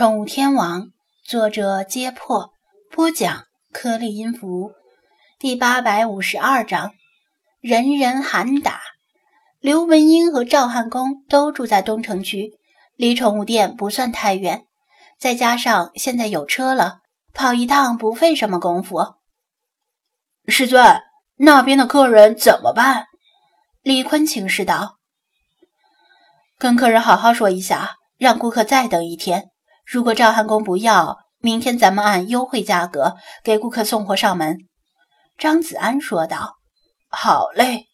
宠物天王，作者：揭破，播讲：颗粒音符，第八百五十二章，人人喊打。刘文英和赵汉公都住在东城区，离宠物店不算太远，再加上现在有车了，跑一趟不费什么功夫。师尊，那边的客人怎么办？李坤请示道：“跟客人好好说一下，让顾客再等一天。”如果赵汉公不要，明天咱们按优惠价格给顾客送货上门。”张子安说道。“好嘞。”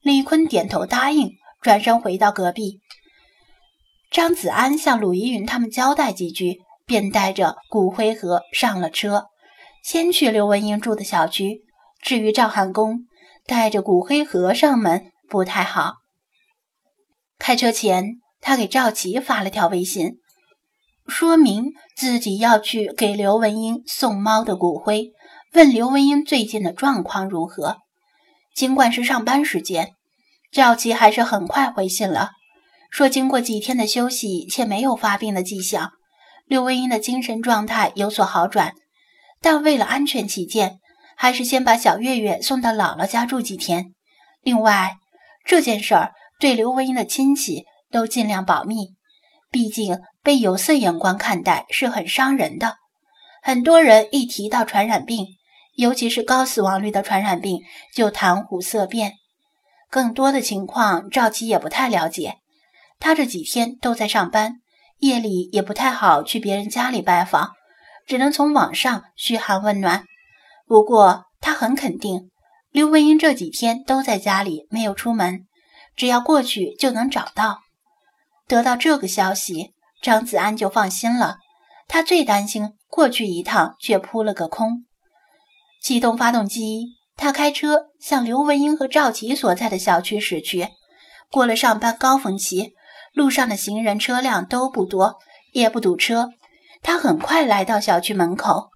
李坤点头答应，转身回到隔壁。张子安向鲁依云他们交代几句，便带着骨灰盒上了车，先去刘文英住的小区。至于赵汉公，带着骨灰盒上门不太好。开车前，他给赵琪发了条微信。说明自己要去给刘文英送猫的骨灰，问刘文英最近的状况如何。尽管是上班时间，赵琪还是很快回信了，说经过几天的休息且没有发病的迹象，刘文英的精神状态有所好转，但为了安全起见，还是先把小月月送到姥姥家住几天。另外，这件事儿对刘文英的亲戚都尽量保密。毕竟被有色眼光看待是很伤人的。很多人一提到传染病，尤其是高死亡率的传染病，就谈虎色变。更多的情况，赵琪也不太了解。他这几天都在上班，夜里也不太好去别人家里拜访，只能从网上嘘寒问暖。不过他很肯定，刘文英这几天都在家里，没有出门，只要过去就能找到。得到这个消息，张子安就放心了。他最担心过去一趟却扑了个空。启动发动机，他开车向刘文英和赵琪所在的小区驶去。过了上班高峰期，路上的行人车辆都不多，也不堵车。他很快来到小区门口。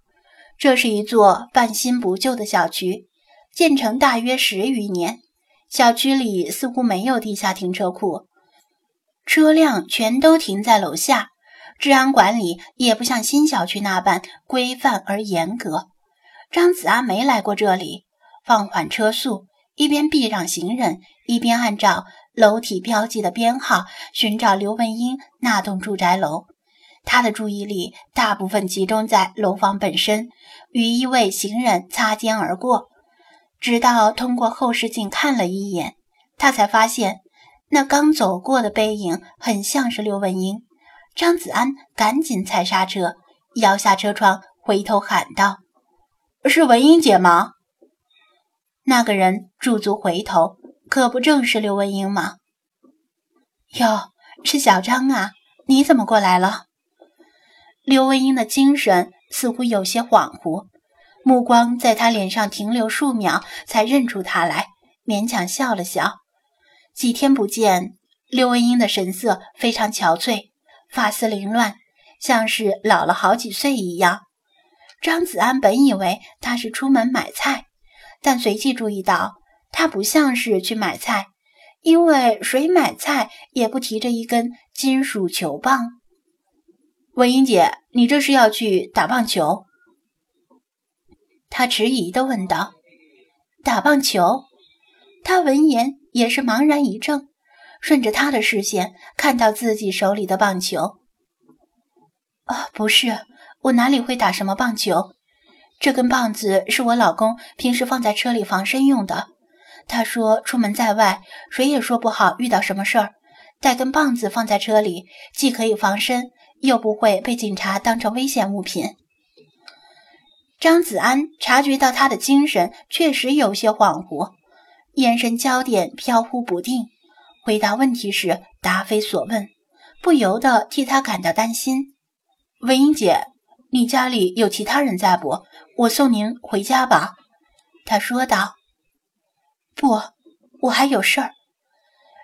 这是一座半新不旧的小区，建成大约十余年。小区里似乎没有地下停车库。车辆全都停在楼下，治安管理也不像新小区那般规范而严格。张子安没来过这里，放缓车速，一边避让行人，一边按照楼体标记的编号寻找刘文英那栋住宅楼。他的注意力大部分集中在楼房本身，与一位行人擦肩而过。直到通过后视镜看了一眼，他才发现。那刚走过的背影很像是刘文英，张子安赶紧踩刹车，摇下车窗，回头喊道：“是文英姐吗？”那个人驻足回头，可不正是刘文英吗？哟，是小张啊！你怎么过来了？刘文英的精神似乎有些恍惚，目光在他脸上停留数秒，才认出他来，勉强笑了笑。几天不见，刘文英的神色非常憔悴，发丝凌乱，像是老了好几岁一样。张子安本以为他是出门买菜，但随即注意到他不像是去买菜，因为谁买菜也不提着一根金属球棒。文英姐，你这是要去打棒球？他迟疑地问道。打棒球？他闻言。也是茫然一怔，顺着他的视线看到自己手里的棒球。啊，不是，我哪里会打什么棒球？这根棒子是我老公平时放在车里防身用的。他说出门在外，谁也说不好遇到什么事儿，带根棒子放在车里，既可以防身，又不会被警察当成危险物品。张子安察觉到他的精神确实有些恍惚。眼神焦点飘忽不定，回答问题时答非所问，不由得替他感到担心。文英姐，你家里有其他人在不？我送您回家吧。”他说道。“不，我还有事儿。”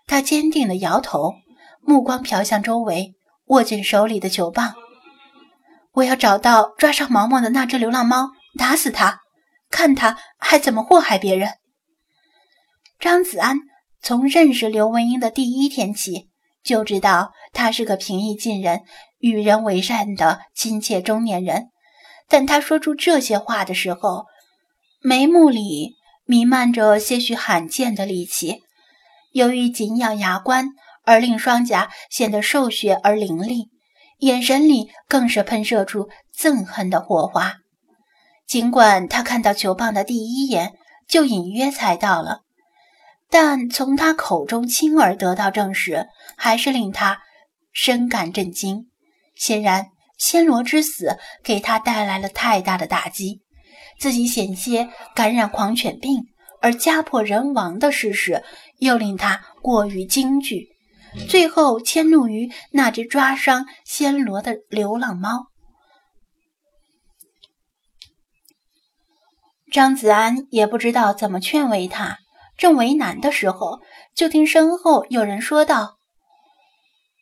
他坚定地摇头，目光瞟向周围，握紧手里的球棒。“我要找到抓上毛毛的那只流浪猫，打死它，看它还怎么祸害别人。张子安从认识刘文英的第一天起，就知道他是个平易近人、与人为善的亲切中年人。但他说出这些话的时候，眉目里弥漫着些许罕见的戾气，由于紧咬牙关，而令双颊显得瘦削而凌厉，眼神里更是喷射出憎恨的火花。尽管他看到球棒的第一眼就隐约猜到了，但从他口中亲耳得到证实，还是令他深感震惊。显然，暹罗之死给他带来了太大的打击，自己险些感染狂犬病而家破人亡的事实又令他过于惊惧，最后迁怒于那只抓伤暹罗的流浪猫。张子安也不知道怎么劝慰他，正为难的时候，就听身后有人说道：“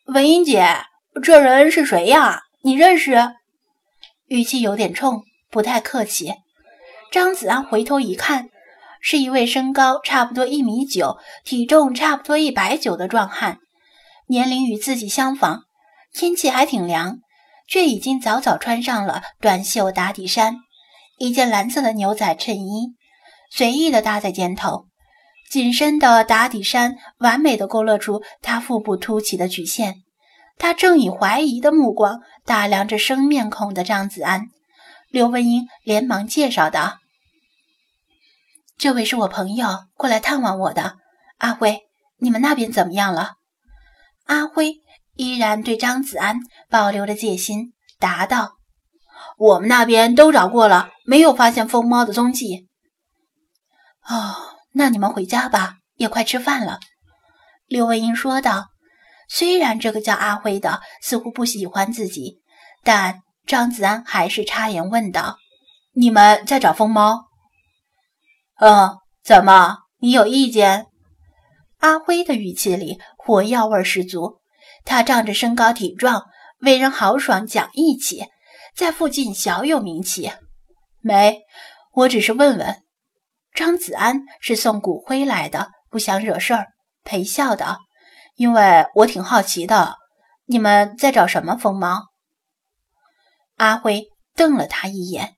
文英姐，这人是谁呀？你认识？”语气有点冲，不太客气。张子安回头一看，是一位身高差不多一米九、体重差不多一百九的壮汉，年龄与自己相仿，天气还挺凉，却已经早早穿上了短袖打底衫。一件蓝色的牛仔衬衣，随意的搭在肩头，紧身的打底衫完美的勾勒出他腹部凸起的曲线。他正以怀疑的目光打量着生面孔的张子安。刘文英连忙介绍道：“这位是我朋友，过来探望我的。阿辉，你们那边怎么样了？”阿辉依然对张子安保留着戒心，答道。我们那边都找过了，没有发现疯猫的踪迹。哦，那你们回家吧，也快吃饭了。”刘文英说道。虽然这个叫阿辉的似乎不喜欢自己，但张子安还是插言问道：“你们在找疯猫？”“嗯，怎么？你有意见？”阿辉的语气里火药味十足。他仗着身高体壮，为人豪爽讲义气。在附近小有名气，没，我只是问问。张子安是送骨灰来的，不想惹事儿，陪笑道：“因为我挺好奇的，你们在找什么疯猫？”阿辉瞪了他一眼：“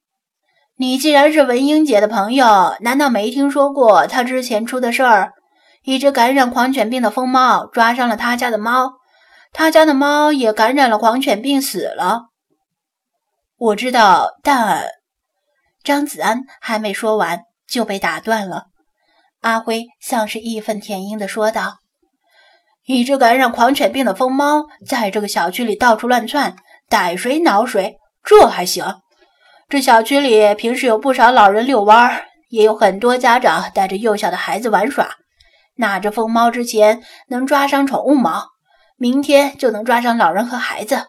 你既然是文英姐的朋友，难道没听说过她之前出的事儿？一只感染狂犬病的疯猫抓伤了他家的猫，他家的猫也感染了狂犬病死了。”我知道，但张子安还没说完就被打断了。阿辉像是义愤填膺地说道：“一只感染狂犬病的疯猫在这个小区里到处乱窜，逮谁挠谁，这还行。这小区里平时有不少老人遛弯，也有很多家长带着幼小的孩子玩耍。那只疯猫之前能抓伤宠物猫，明天就能抓伤老人和孩子。”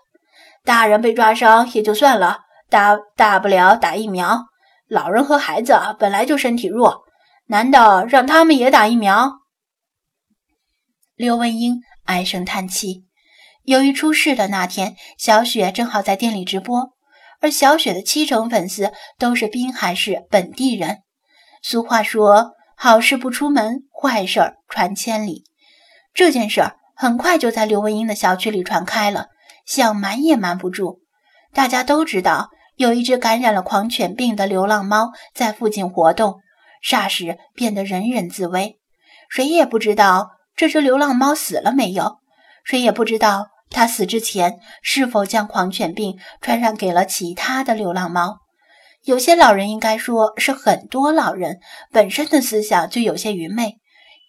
大人被抓伤也就算了，大大不了打疫苗。老人和孩子本来就身体弱，难道让他们也打疫苗？刘文英唉声叹气。由于出事的那天，小雪正好在店里直播，而小雪的七成粉丝都是滨海市本地人。俗话说：“好事不出门，坏事传千里。”这件事儿很快就在刘文英的小区里传开了。想瞒也瞒不住，大家都知道有一只感染了狂犬病的流浪猫在附近活动，霎时变得人人自危。谁也不知道这只流浪猫死了没有，谁也不知道它死之前是否将狂犬病传染给了其他的流浪猫。有些老人，应该说是很多老人，本身的思想就有些愚昧。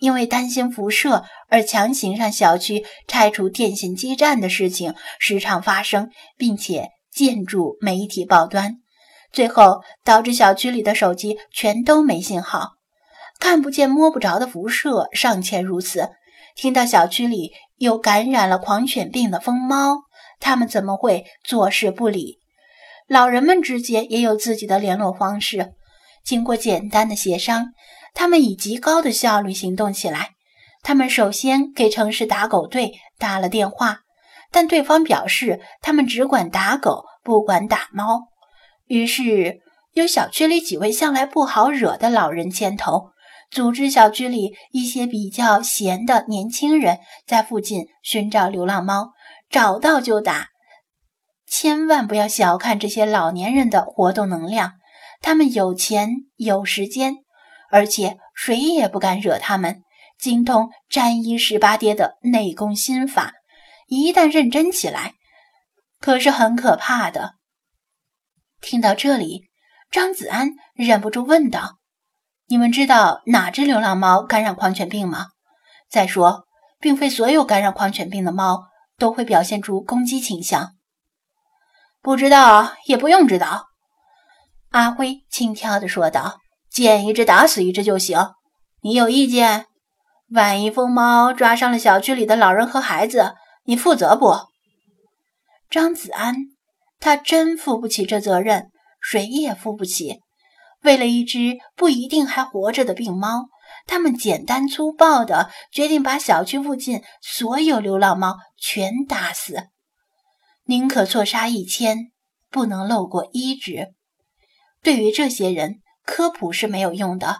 因为担心辐射而强行让小区拆除电信基站的事情时常发生，并且建筑媒体报端，最后导致小区里的手机全都没信号，看不见摸不着的辐射尚且如此，听到小区里有感染了狂犬病的疯猫，他们怎么会坐视不理？老人们之间也有自己的联络方式，经过简单的协商。他们以极高的效率行动起来。他们首先给城市打狗队打了电话，但对方表示他们只管打狗，不管打猫。于是，由小区里几位向来不好惹的老人牵头，组织小区里一些比较闲的年轻人在附近寻找流浪猫，找到就打。千万不要小看这些老年人的活动能量，他们有钱有时间，而且谁也不敢惹他们，精通沾衣十八跌的内功心法，一旦认真起来，可是很可怕的。听到这里，张子安忍不住问道。你们知道哪只流浪猫感染狂犬病吗？再说，并非所有感染狂犬病的猫都会表现出攻击倾向。不知道也不用知道。阿辉轻佻地说道：“见一只打死一只就行。你有意见？万一疯猫抓伤了小区里的老人和孩子，你负责不？”张子安，他真负不起这责任，谁也负不起。为了一只不一定还活着的病猫，他们简单粗暴地决定把小区附近所有流浪猫全打死，宁可错杀一千，不能漏过一只。对于这些人，科普是没有用的，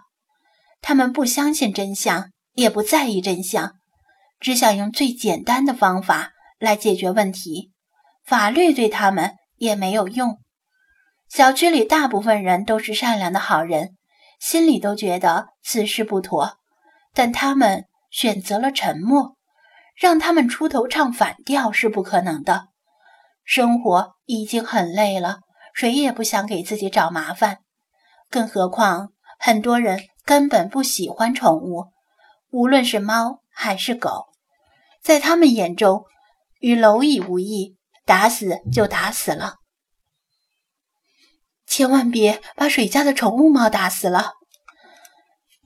他们不相信真相，也不在意真相，只想用最简单的方法来解决问题。法律对他们也没有用。小区里大部分人都是善良的好人，心里都觉得此事不妥，但他们选择了沉默。让他们出头唱反调是不可能的。生活已经很累了，谁也不想给自己找麻烦。更何况很多人根本不喜欢宠物，无论是猫还是狗，在他们眼中与蝼蚁无异，打死就打死了。千万别把水家的宠物猫打死了。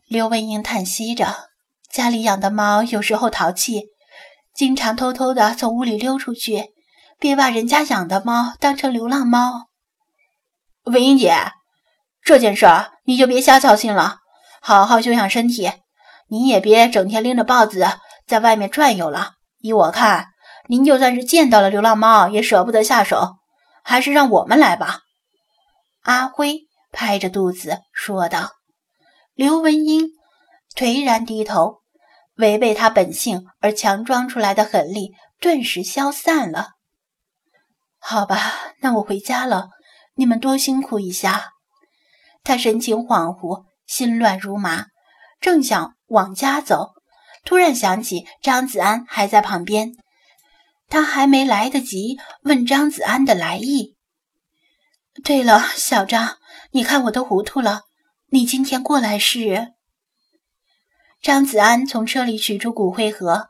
刘文英叹息着，家里养的猫有时候淘气，经常偷偷的从屋里溜出去。别把人家养的猫当成流浪猫。文英姐，这件事儿你就别瞎操心了，好好休养身体。您也别整天拎着豹子在外面转悠了。依我看，您就算是见到了流浪猫，也舍不得下手，还是让我们来吧。阿辉拍着肚子说道：“刘文英颓然低头，违背他本性而强装出来的狠力顿时消散了。好吧，那我回家了，你们多辛苦一下。”他神情恍惚，心乱如麻，正想往家走，突然想起张子安还在旁边，他还没来得及问张子安的来意。对了，小张，你看我都糊涂了。你今天过来是？张子安从车里取出骨灰盒，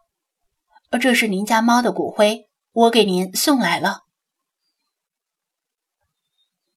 这是您家猫的骨灰，我给您送来了。